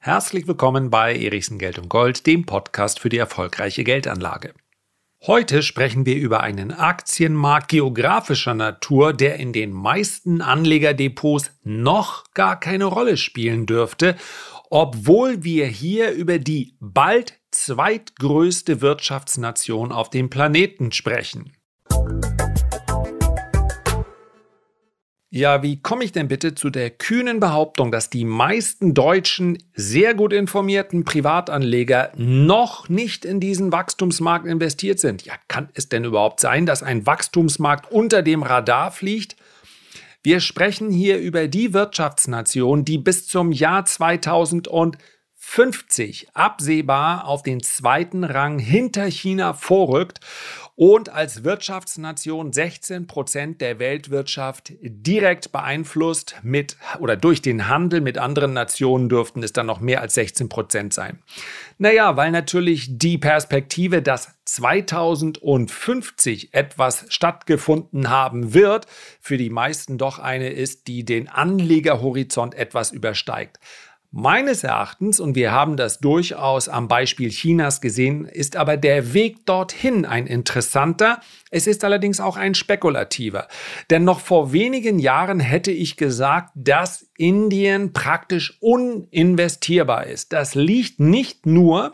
Herzlich willkommen bei Erichsen Geld und Gold, dem Podcast für die erfolgreiche Geldanlage. Heute sprechen wir über einen Aktienmarkt geografischer Natur, der in den meisten Anlegerdepots noch gar keine Rolle spielen dürfte, obwohl wir hier über die bald zweitgrößte Wirtschaftsnation auf dem Planeten sprechen. Ja, wie komme ich denn bitte zu der kühnen Behauptung, dass die meisten deutschen sehr gut informierten Privatanleger noch nicht in diesen Wachstumsmarkt investiert sind? Ja, kann es denn überhaupt sein, dass ein Wachstumsmarkt unter dem Radar fliegt? Wir sprechen hier über die Wirtschaftsnation, die bis zum Jahr 2050 absehbar auf den zweiten Rang hinter China vorrückt und als Wirtschaftsnation 16 Prozent der Weltwirtschaft direkt beeinflusst mit oder durch den Handel mit anderen Nationen dürften es dann noch mehr als 16 Prozent sein. Naja, weil natürlich die Perspektive, dass 2050 etwas stattgefunden haben wird, für die meisten doch eine ist, die den Anlegerhorizont etwas übersteigt. Meines Erachtens, und wir haben das durchaus am Beispiel Chinas gesehen, ist aber der Weg dorthin ein interessanter. Es ist allerdings auch ein spekulativer. Denn noch vor wenigen Jahren hätte ich gesagt, dass Indien praktisch uninvestierbar ist. Das liegt nicht nur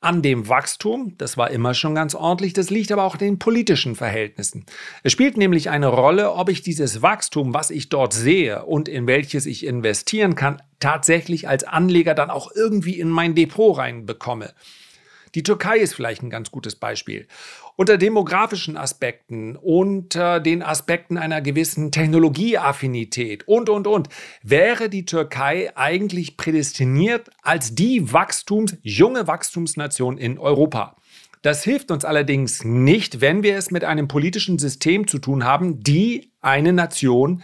an dem Wachstum, das war immer schon ganz ordentlich, das liegt aber auch in den politischen Verhältnissen. Es spielt nämlich eine Rolle, ob ich dieses Wachstum, was ich dort sehe und in welches ich investieren kann, tatsächlich als Anleger dann auch irgendwie in mein Depot reinbekomme. Die Türkei ist vielleicht ein ganz gutes Beispiel. Unter demografischen Aspekten, unter den Aspekten einer gewissen Technologieaffinität und, und, und, wäre die Türkei eigentlich prädestiniert als die Wachstums-, junge Wachstumsnation in Europa. Das hilft uns allerdings nicht, wenn wir es mit einem politischen System zu tun haben, die eine Nation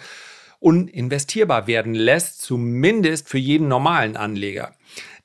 uninvestierbar werden lässt, zumindest für jeden normalen Anleger.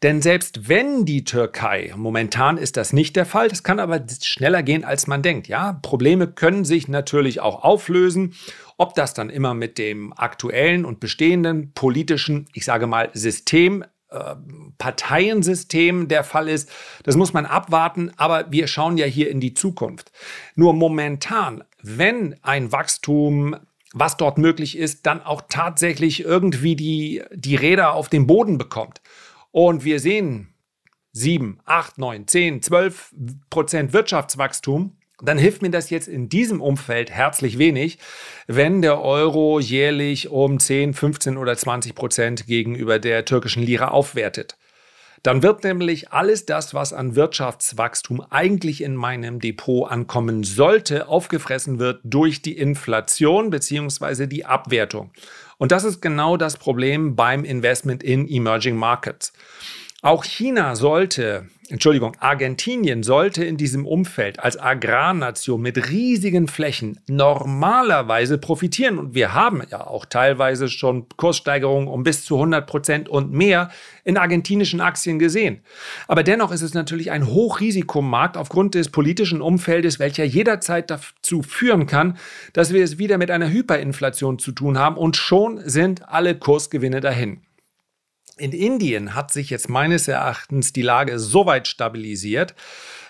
Denn selbst wenn die Türkei, momentan ist das nicht der Fall, das kann aber schneller gehen, als man denkt. Ja, Probleme können sich natürlich auch auflösen. Ob das dann immer mit dem aktuellen und bestehenden politischen, ich sage mal, System äh, Parteiensystem der Fall ist, das muss man abwarten, aber wir schauen ja hier in die Zukunft. Nur momentan, wenn ein Wachstum was dort möglich ist, dann auch tatsächlich irgendwie die, die Räder auf den Boden bekommt. Und wir sehen 7, 8, 9, 10, 12 Prozent Wirtschaftswachstum, dann hilft mir das jetzt in diesem Umfeld herzlich wenig, wenn der Euro jährlich um 10, 15 oder 20 Prozent gegenüber der türkischen Lira aufwertet. Dann wird nämlich alles das, was an Wirtschaftswachstum eigentlich in meinem Depot ankommen sollte, aufgefressen wird durch die Inflation bzw. die Abwertung. Und das ist genau das Problem beim Investment in Emerging Markets. Auch China sollte, Entschuldigung, Argentinien sollte in diesem Umfeld als Agrarnation mit riesigen Flächen normalerweise profitieren. Und wir haben ja auch teilweise schon Kurssteigerungen um bis zu 100 Prozent und mehr in argentinischen Aktien gesehen. Aber dennoch ist es natürlich ein Hochrisikomarkt aufgrund des politischen Umfeldes, welcher jederzeit dazu führen kann, dass wir es wieder mit einer Hyperinflation zu tun haben und schon sind alle Kursgewinne dahin. In Indien hat sich jetzt meines Erachtens die Lage so weit stabilisiert,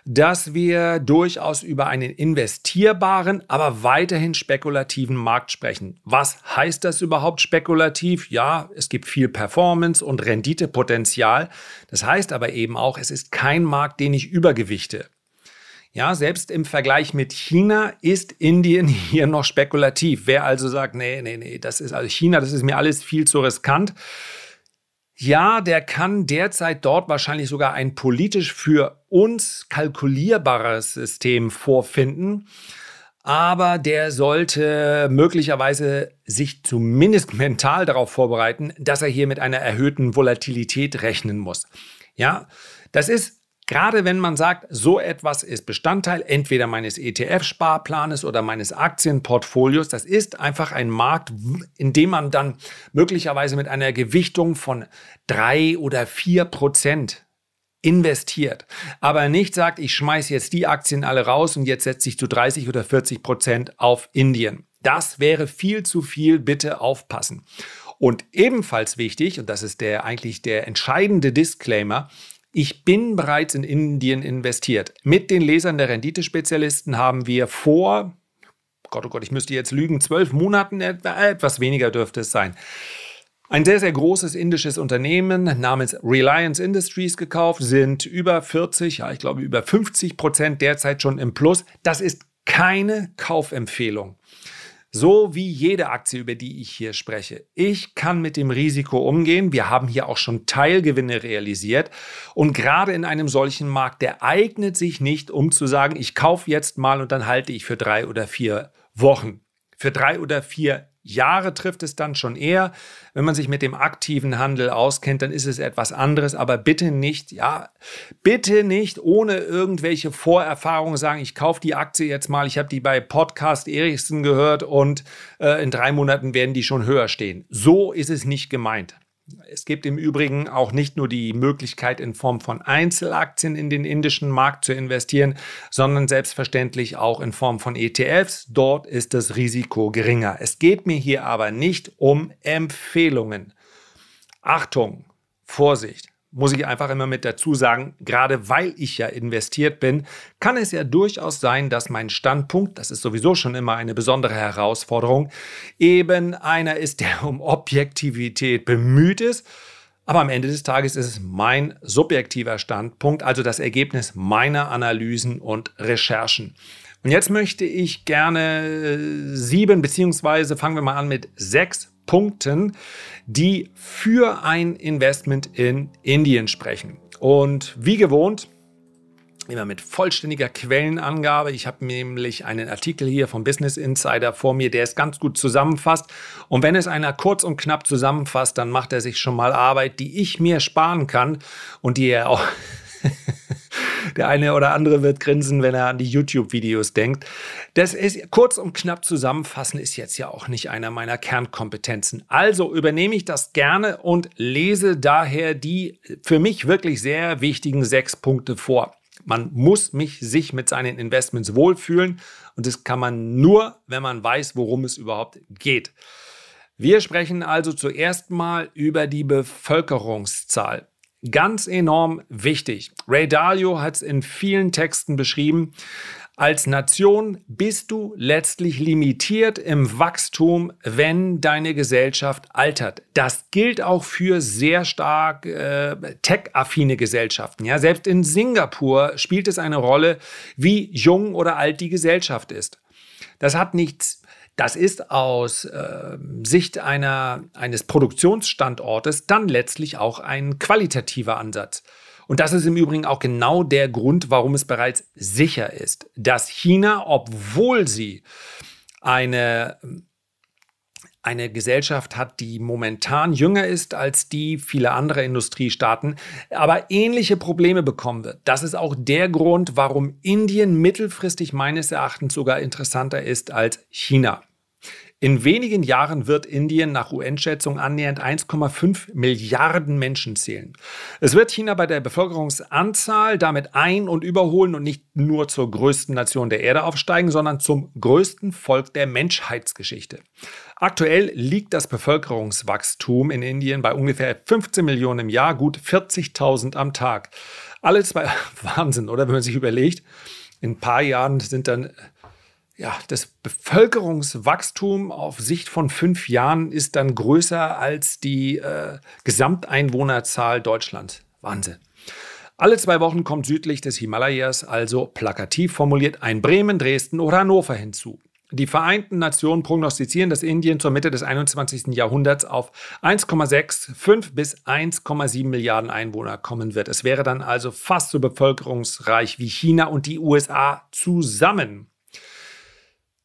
dass wir durchaus über einen investierbaren, aber weiterhin spekulativen Markt sprechen. Was heißt das überhaupt spekulativ? Ja, es gibt viel Performance und Renditepotenzial. Das heißt aber eben auch, es ist kein Markt, den ich übergewichte. Ja, selbst im Vergleich mit China ist Indien hier noch spekulativ. Wer also sagt, nee, nee, nee, das ist also China, das ist mir alles viel zu riskant ja, der kann derzeit dort wahrscheinlich sogar ein politisch für uns kalkulierbares System vorfinden. Aber der sollte möglicherweise sich zumindest mental darauf vorbereiten, dass er hier mit einer erhöhten Volatilität rechnen muss. Ja, das ist Gerade wenn man sagt, so etwas ist Bestandteil entweder meines ETF-Sparplanes oder meines Aktienportfolios, das ist einfach ein Markt, in dem man dann möglicherweise mit einer Gewichtung von drei oder vier Prozent investiert, aber nicht sagt, ich schmeiße jetzt die Aktien alle raus und jetzt setze ich zu 30 oder 40 Prozent auf Indien. Das wäre viel zu viel, bitte aufpassen. Und ebenfalls wichtig, und das ist der eigentlich der entscheidende Disclaimer, ich bin bereits in Indien investiert. Mit den Lesern der Renditespezialisten haben wir vor, Gott, oh Gott, ich müsste jetzt lügen, zwölf Monaten, etwas weniger dürfte es sein, ein sehr, sehr großes indisches Unternehmen namens Reliance Industries gekauft, sind über 40, ja, ich glaube über 50 Prozent derzeit schon im Plus. Das ist keine Kaufempfehlung. So wie jede Aktie, über die ich hier spreche. Ich kann mit dem Risiko umgehen. Wir haben hier auch schon Teilgewinne realisiert. Und gerade in einem solchen Markt, der eignet sich nicht, um zu sagen, ich kaufe jetzt mal und dann halte ich für drei oder vier Wochen. Für drei oder vier Jahre trifft es dann schon eher. Wenn man sich mit dem aktiven Handel auskennt, dann ist es etwas anderes. Aber bitte nicht, ja, bitte nicht ohne irgendwelche Vorerfahrungen sagen, ich kaufe die Aktie jetzt mal. Ich habe die bei Podcast Erichsen gehört und äh, in drei Monaten werden die schon höher stehen. So ist es nicht gemeint. Es gibt im Übrigen auch nicht nur die Möglichkeit, in Form von Einzelaktien in den indischen Markt zu investieren, sondern selbstverständlich auch in Form von ETFs. Dort ist das Risiko geringer. Es geht mir hier aber nicht um Empfehlungen. Achtung, Vorsicht muss ich einfach immer mit dazu sagen, gerade weil ich ja investiert bin, kann es ja durchaus sein, dass mein Standpunkt, das ist sowieso schon immer eine besondere Herausforderung, eben einer ist, der um Objektivität bemüht ist. Aber am Ende des Tages ist es mein subjektiver Standpunkt, also das Ergebnis meiner Analysen und Recherchen. Und jetzt möchte ich gerne sieben, beziehungsweise fangen wir mal an mit sechs Punkten, die für ein Investment in Indien sprechen. Und wie gewohnt, immer mit vollständiger Quellenangabe. Ich habe nämlich einen Artikel hier vom Business Insider vor mir, der es ganz gut zusammenfasst. Und wenn es einer kurz und knapp zusammenfasst, dann macht er sich schon mal Arbeit, die ich mir sparen kann und die er auch Der eine oder andere wird grinsen, wenn er an die YouTube-Videos denkt. Das ist kurz und knapp zusammenfassen, ist jetzt ja auch nicht einer meiner Kernkompetenzen. Also übernehme ich das gerne und lese daher die für mich wirklich sehr wichtigen sechs Punkte vor. Man muss mich sich mit seinen Investments wohlfühlen und das kann man nur, wenn man weiß, worum es überhaupt geht. Wir sprechen also zuerst mal über die Bevölkerungszahl. Ganz enorm wichtig. Ray Dalio hat es in vielen Texten beschrieben. Als Nation bist du letztlich limitiert im Wachstum, wenn deine Gesellschaft altert. Das gilt auch für sehr stark äh, tech-affine Gesellschaften. Ja, selbst in Singapur spielt es eine Rolle, wie jung oder alt die Gesellschaft ist. Das hat nichts das ist aus äh, Sicht einer, eines Produktionsstandortes dann letztlich auch ein qualitativer Ansatz. Und das ist im Übrigen auch genau der Grund, warum es bereits sicher ist, dass China, obwohl sie eine, eine Gesellschaft hat, die momentan jünger ist als die vieler anderer Industriestaaten, aber ähnliche Probleme bekommen wird. Das ist auch der Grund, warum Indien mittelfristig meines Erachtens sogar interessanter ist als China. In wenigen Jahren wird Indien nach UN-Schätzung annähernd 1,5 Milliarden Menschen zählen. Es wird China bei der Bevölkerungsanzahl damit ein- und überholen und nicht nur zur größten Nation der Erde aufsteigen, sondern zum größten Volk der Menschheitsgeschichte. Aktuell liegt das Bevölkerungswachstum in Indien bei ungefähr 15 Millionen im Jahr, gut 40.000 am Tag. Alle zwei, Wahnsinn, oder wenn man sich überlegt, in ein paar Jahren sind dann ja, das Bevölkerungswachstum auf Sicht von fünf Jahren ist dann größer als die äh, Gesamteinwohnerzahl Deutschlands. Wahnsinn. Alle zwei Wochen kommt südlich des Himalayas also plakativ formuliert ein Bremen, Dresden oder Hannover hinzu. Die Vereinten Nationen prognostizieren, dass Indien zur Mitte des 21. Jahrhunderts auf 1,65 bis 1,7 Milliarden Einwohner kommen wird. Es wäre dann also fast so bevölkerungsreich wie China und die USA zusammen.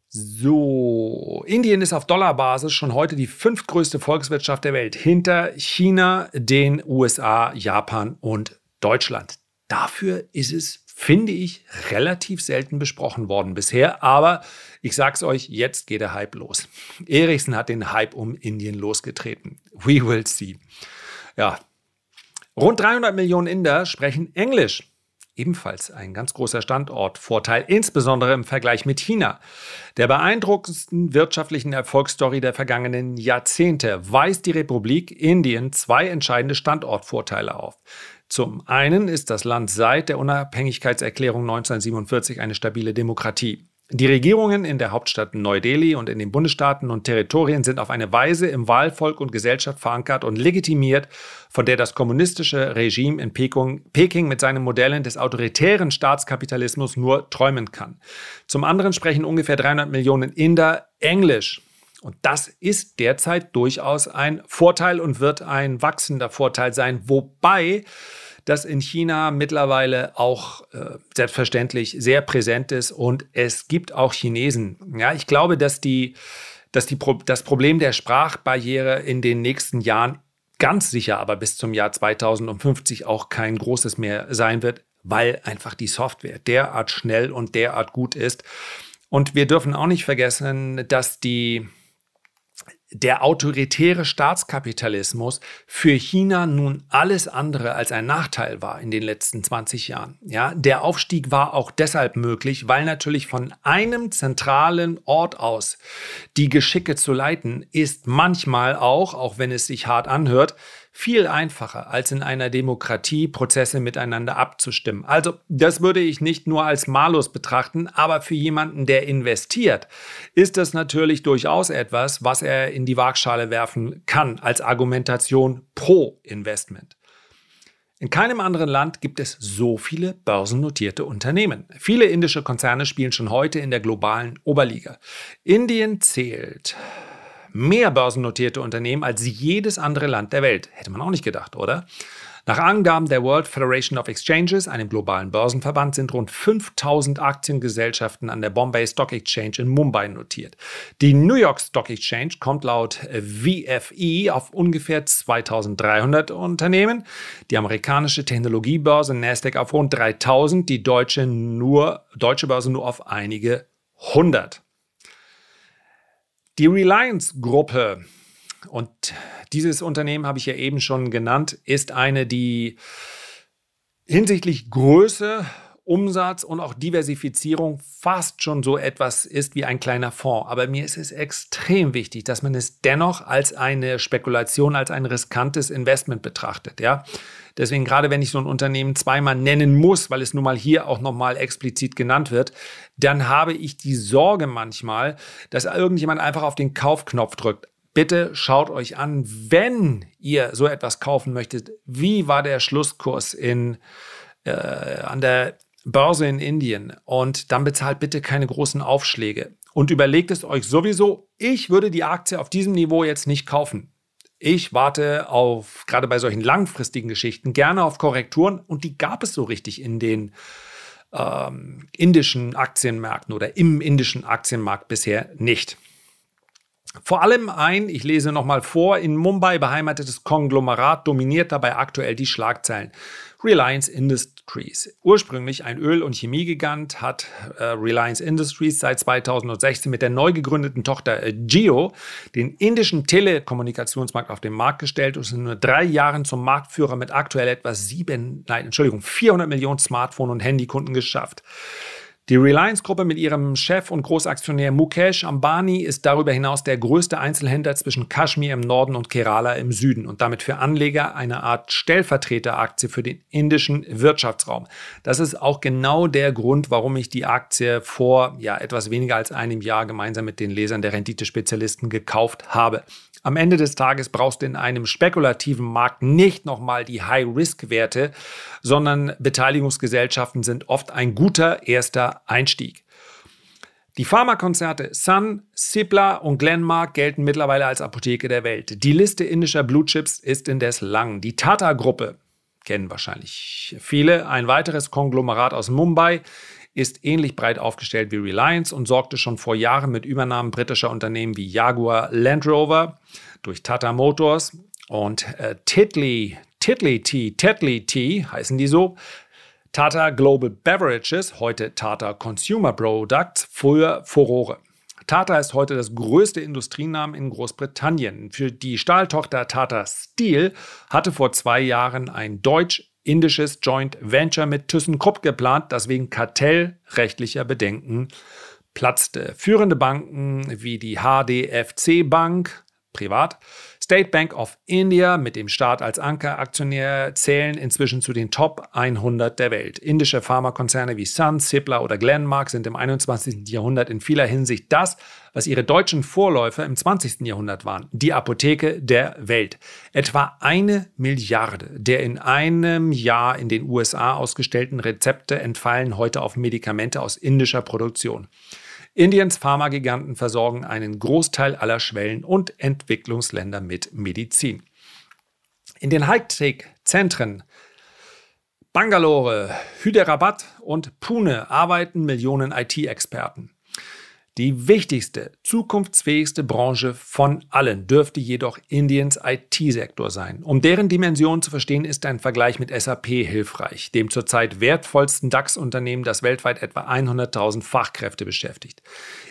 So, Indien ist auf Dollarbasis schon heute die fünftgrößte Volkswirtschaft der Welt, hinter China, den USA, Japan und Deutschland. Dafür ist es, finde ich, relativ selten besprochen worden bisher. Aber ich sag's euch, jetzt geht der Hype los. Ericsson hat den Hype um Indien losgetreten. We will see. Ja, rund 300 Millionen Inder sprechen Englisch. ebenfalls ein ganz großer Standortvorteil, insbesondere im Vergleich mit China. Der beeindruckendsten wirtschaftlichen Erfolgsstory der vergangenen Jahrzehnte weist die Republik Indien zwei entscheidende Standortvorteile auf. Zum einen ist das Land seit der Unabhängigkeitserklärung 1947 eine stabile Demokratie. Die Regierungen in der Hauptstadt Neu-Delhi und in den Bundesstaaten und Territorien sind auf eine Weise im Wahlvolk und Gesellschaft verankert und legitimiert, von der das kommunistische Regime in Peking, mit seinen Modellen des autoritären Staatskapitalismus nur träumen kann. Zum anderen sprechen ungefähr 300 Millionen Inder Englisch. Und das ist derzeit durchaus ein Vorteil und wird ein wachsender Vorteil sein, wobei das in China mittlerweile auch äh, selbstverständlich sehr präsent ist und es gibt auch Chinesen. Ja, ich glaube, dass die, dass die das Problem der Sprachbarriere in den nächsten Jahren ganz sicher aber bis zum Jahr 2050 auch kein großes mehr sein wird, weil einfach die Software derart schnell und derart gut ist. Und wir dürfen auch nicht vergessen, dass die der autoritäre Staatskapitalismus für China nun alles andere als ein Nachteil war in den letzten 20 Jahren. Ja, der Aufstieg war auch deshalb möglich, weil natürlich von einem zentralen Ort aus die Geschicke zu leiten ist manchmal auch, auch wenn es sich hart anhört, viel einfacher als in einer Demokratie Prozesse miteinander abzustimmen. Also das würde ich nicht nur als Malus betrachten, aber für jemanden, der investiert, ist das natürlich durchaus etwas, was er in die Waagschale werfen kann als Argumentation pro Investment. In keinem anderen Land gibt es so viele börsennotierte Unternehmen. Viele indische Konzerne spielen schon heute in der globalen Oberliga. Indien zählt mehr börsennotierte Unternehmen als jedes andere Land der Welt. Hätte man auch nicht gedacht, oder? Nach Angaben der World Federation of Exchanges, einem globalen Börsenverband, sind rund 5000 Aktiengesellschaften an der Bombay Stock Exchange in Mumbai notiert. Die New York Stock Exchange kommt laut VFE auf ungefähr 2300 Unternehmen, die amerikanische Technologiebörse Nasdaq auf rund 3000, die deutsche, nur, deutsche Börse nur auf einige hundert. Die Reliance-Gruppe, und dieses Unternehmen habe ich ja eben schon genannt, ist eine, die hinsichtlich Größe, Umsatz und auch Diversifizierung fast schon so etwas ist wie ein kleiner Fonds. Aber mir ist es extrem wichtig, dass man es dennoch als eine Spekulation, als ein riskantes Investment betrachtet. Ja? Deswegen gerade wenn ich so ein Unternehmen zweimal nennen muss, weil es nun mal hier auch nochmal explizit genannt wird, dann habe ich die Sorge manchmal, dass irgendjemand einfach auf den Kaufknopf drückt. Bitte schaut euch an, wenn ihr so etwas kaufen möchtet, wie war der Schlusskurs in, äh, an der Börse in Indien und dann bezahlt bitte keine großen Aufschläge und überlegt es euch sowieso, ich würde die Aktie auf diesem Niveau jetzt nicht kaufen. Ich warte auf, gerade bei solchen langfristigen Geschichten, gerne auf Korrekturen und die gab es so richtig in den ähm, indischen Aktienmärkten oder im indischen Aktienmarkt bisher nicht. Vor allem ein, ich lese nochmal vor, in Mumbai beheimatetes Konglomerat dominiert dabei aktuell die Schlagzeilen. Reliance Industries. Ursprünglich ein Öl- und Chemiegigant hat äh, Reliance Industries seit 2016 mit der neu gegründeten Tochter äh, Geo den indischen Telekommunikationsmarkt auf den Markt gestellt und ist in nur drei Jahren zum Marktführer mit aktuell etwa sieben, nein, Entschuldigung, 400 Millionen Smartphone- und Handykunden geschafft. Die Reliance-Gruppe mit ihrem Chef und Großaktionär Mukesh Ambani ist darüber hinaus der größte Einzelhändler zwischen Kaschmir im Norden und Kerala im Süden und damit für Anleger eine Art Stellvertreteraktie für den indischen Wirtschaftsraum. Das ist auch genau der Grund, warum ich die Aktie vor ja, etwas weniger als einem Jahr gemeinsam mit den Lesern der Renditespezialisten gekauft habe. Am Ende des Tages brauchst du in einem spekulativen Markt nicht nochmal die High-Risk-Werte, sondern Beteiligungsgesellschaften sind oft ein guter erster Einstieg. Die Pharmakonzerte Sun, Cipla und Glenmark gelten mittlerweile als Apotheke der Welt. Die Liste indischer Blutchips ist indes lang. Die Tata-Gruppe kennen wahrscheinlich viele, ein weiteres Konglomerat aus Mumbai, ist ähnlich breit aufgestellt wie Reliance und sorgte schon vor Jahren mit Übernahmen britischer Unternehmen wie Jaguar Land Rover durch Tata Motors und äh, Titley, Titley Tea, Tetley Tea heißen die so, Tata Global Beverages, heute Tata Consumer Products, früher Furore. Tata ist heute das größte Industrienamen in Großbritannien. Für die Stahltochter Tata Steel hatte vor zwei Jahren ein deutsch indisches Joint Venture mit ThyssenKrupp geplant, das wegen kartellrechtlicher Bedenken platzte. Führende Banken wie die HDFC Bank, privat, State Bank of India mit dem Staat als Ankeraktionär zählen inzwischen zu den Top 100 der Welt. Indische Pharmakonzerne wie Sun, Cipla oder Glenmark sind im 21. Jahrhundert in vieler Hinsicht das, was ihre deutschen Vorläufer im 20. Jahrhundert waren. Die Apotheke der Welt. Etwa eine Milliarde der in einem Jahr in den USA ausgestellten Rezepte entfallen heute auf Medikamente aus indischer Produktion. Indiens Pharmagiganten versorgen einen Großteil aller Schwellen- und Entwicklungsländer mit Medizin. In den Hightech-Zentren Bangalore, Hyderabad und Pune arbeiten Millionen IT-Experten. Die wichtigste, zukunftsfähigste Branche von allen dürfte jedoch Indiens IT-Sektor sein. Um deren Dimension zu verstehen, ist ein Vergleich mit SAP hilfreich, dem zurzeit wertvollsten DAX-Unternehmen, das weltweit etwa 100.000 Fachkräfte beschäftigt.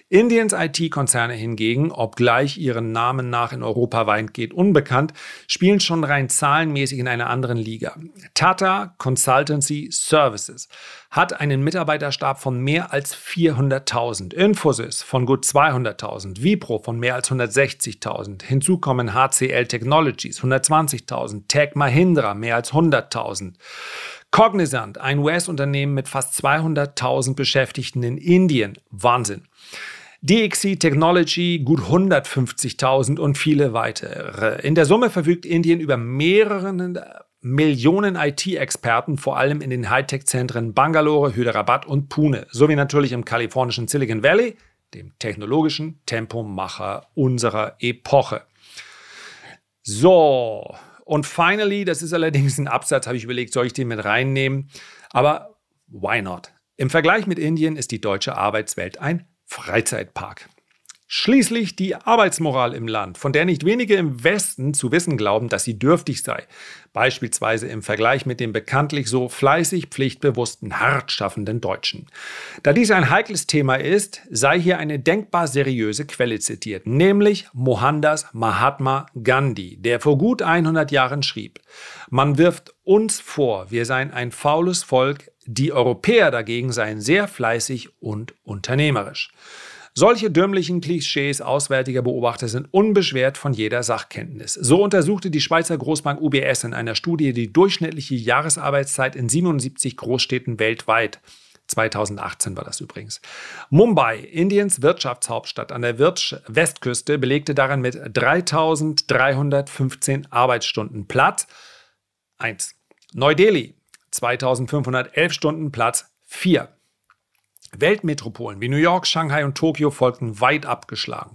Indiens IT-Konzerne hingegen, obgleich ihren Namen nach in Europa weitgehend unbekannt, spielen schon rein zahlenmäßig in einer anderen Liga. Tata Consultancy Services hat einen Mitarbeiterstab von mehr als 400.000, Infosys von gut 200.000, Vipro von mehr als 160.000, hinzu kommen HCL Technologies 120.000, Tech Mahindra mehr als 100.000. Cognizant, ein US-Unternehmen mit fast 200.000 Beschäftigten in Indien, Wahnsinn. DXC Technology gut 150.000 und viele weitere. In der Summe verfügt Indien über mehreren Millionen IT-Experten, vor allem in den Hightech-Zentren Bangalore, Hyderabad und Pune, sowie natürlich im kalifornischen Silicon Valley, dem technologischen Tempomacher unserer Epoche. So, und finally, das ist allerdings ein Absatz, habe ich überlegt, soll ich den mit reinnehmen? Aber why not? Im Vergleich mit Indien ist die deutsche Arbeitswelt ein Freizeitpark. Schließlich die Arbeitsmoral im Land, von der nicht wenige im Westen zu wissen glauben, dass sie dürftig sei, beispielsweise im Vergleich mit den bekanntlich so fleißig pflichtbewussten, hart schaffenden Deutschen. Da dies ein heikles Thema ist, sei hier eine denkbar seriöse Quelle zitiert, nämlich Mohandas Mahatma Gandhi, der vor gut 100 Jahren schrieb, man wirft uns vor, wir seien ein faules Volk, die Europäer dagegen seien sehr fleißig und unternehmerisch. Solche dümmlichen Klischees auswärtiger Beobachter sind unbeschwert von jeder Sachkenntnis. So untersuchte die Schweizer Großbank UBS in einer Studie die durchschnittliche Jahresarbeitszeit in 77 Großstädten weltweit. 2018 war das übrigens. Mumbai, Indiens Wirtschaftshauptstadt an der Westküste, belegte daran mit 3315 Arbeitsstunden Platz 1. Neu-Delhi, 2511 Stunden Platz 4. Weltmetropolen wie New York, Shanghai und Tokio folgten weit abgeschlagen.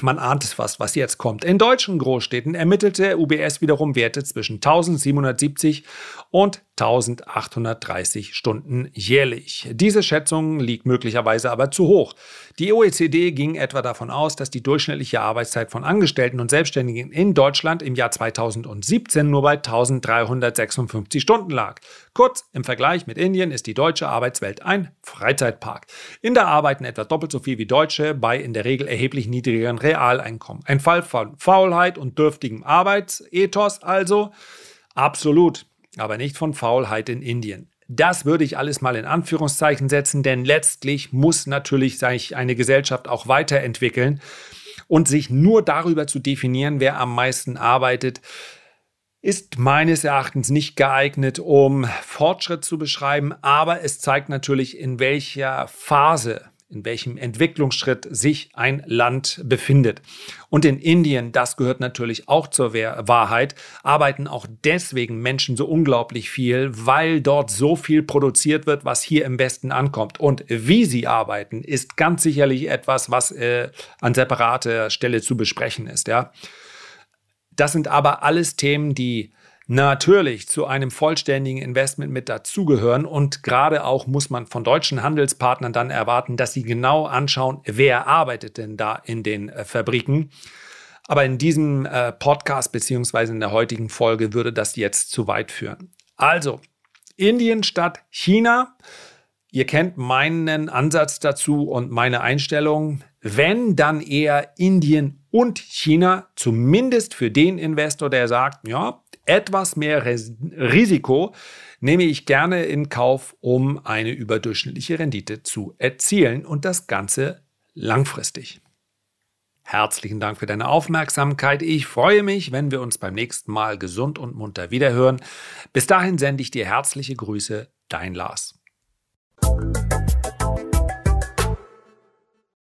Man ahnt es fast, was jetzt kommt. In deutschen Großstädten ermittelte UBS wiederum Werte zwischen 1770 und 1830 Stunden jährlich. Diese Schätzung liegt möglicherweise aber zu hoch. Die OECD ging etwa davon aus, dass die durchschnittliche Arbeitszeit von Angestellten und Selbstständigen in Deutschland im Jahr 2017 nur bei 1356 Stunden lag. Kurz, im Vergleich mit Indien ist die deutsche Arbeitswelt ein Freizeitpark. In der arbeiten etwa doppelt so viel wie Deutsche bei in der Regel erheblich niedrigeren Realeinkommen. Ein Fall von Faulheit und dürftigem Arbeitsethos also? Absolut aber nicht von Faulheit in Indien. Das würde ich alles mal in Anführungszeichen setzen, denn letztlich muss natürlich sich eine Gesellschaft auch weiterentwickeln und sich nur darüber zu definieren, wer am meisten arbeitet, ist meines Erachtens nicht geeignet, um Fortschritt zu beschreiben, aber es zeigt natürlich, in welcher Phase in welchem Entwicklungsschritt sich ein Land befindet. Und in Indien, das gehört natürlich auch zur Wahrheit, arbeiten auch deswegen Menschen so unglaublich viel, weil dort so viel produziert wird, was hier im Westen ankommt. Und wie sie arbeiten, ist ganz sicherlich etwas, was äh, an separater Stelle zu besprechen ist. Ja. Das sind aber alles Themen, die natürlich zu einem vollständigen Investment mit dazugehören. Und gerade auch muss man von deutschen Handelspartnern dann erwarten, dass sie genau anschauen, wer arbeitet denn da in den äh, Fabriken. Aber in diesem äh, Podcast beziehungsweise in der heutigen Folge würde das jetzt zu weit führen. Also, Indien statt China. Ihr kennt meinen Ansatz dazu und meine Einstellung. Wenn, dann eher Indien und China, zumindest für den Investor, der sagt, ja, Etwas mehr Risiko nehme ich gerne in Kauf, um eine überdurchschnittliche Rendite zu erzielen und das Ganze langfristig. Herzlichen Dank für deine Aufmerksamkeit. Ich freue mich, wenn wir uns beim nächsten Mal gesund und munter wiederhören. Bis dahin sende ich dir herzliche Grüße, dein Lars.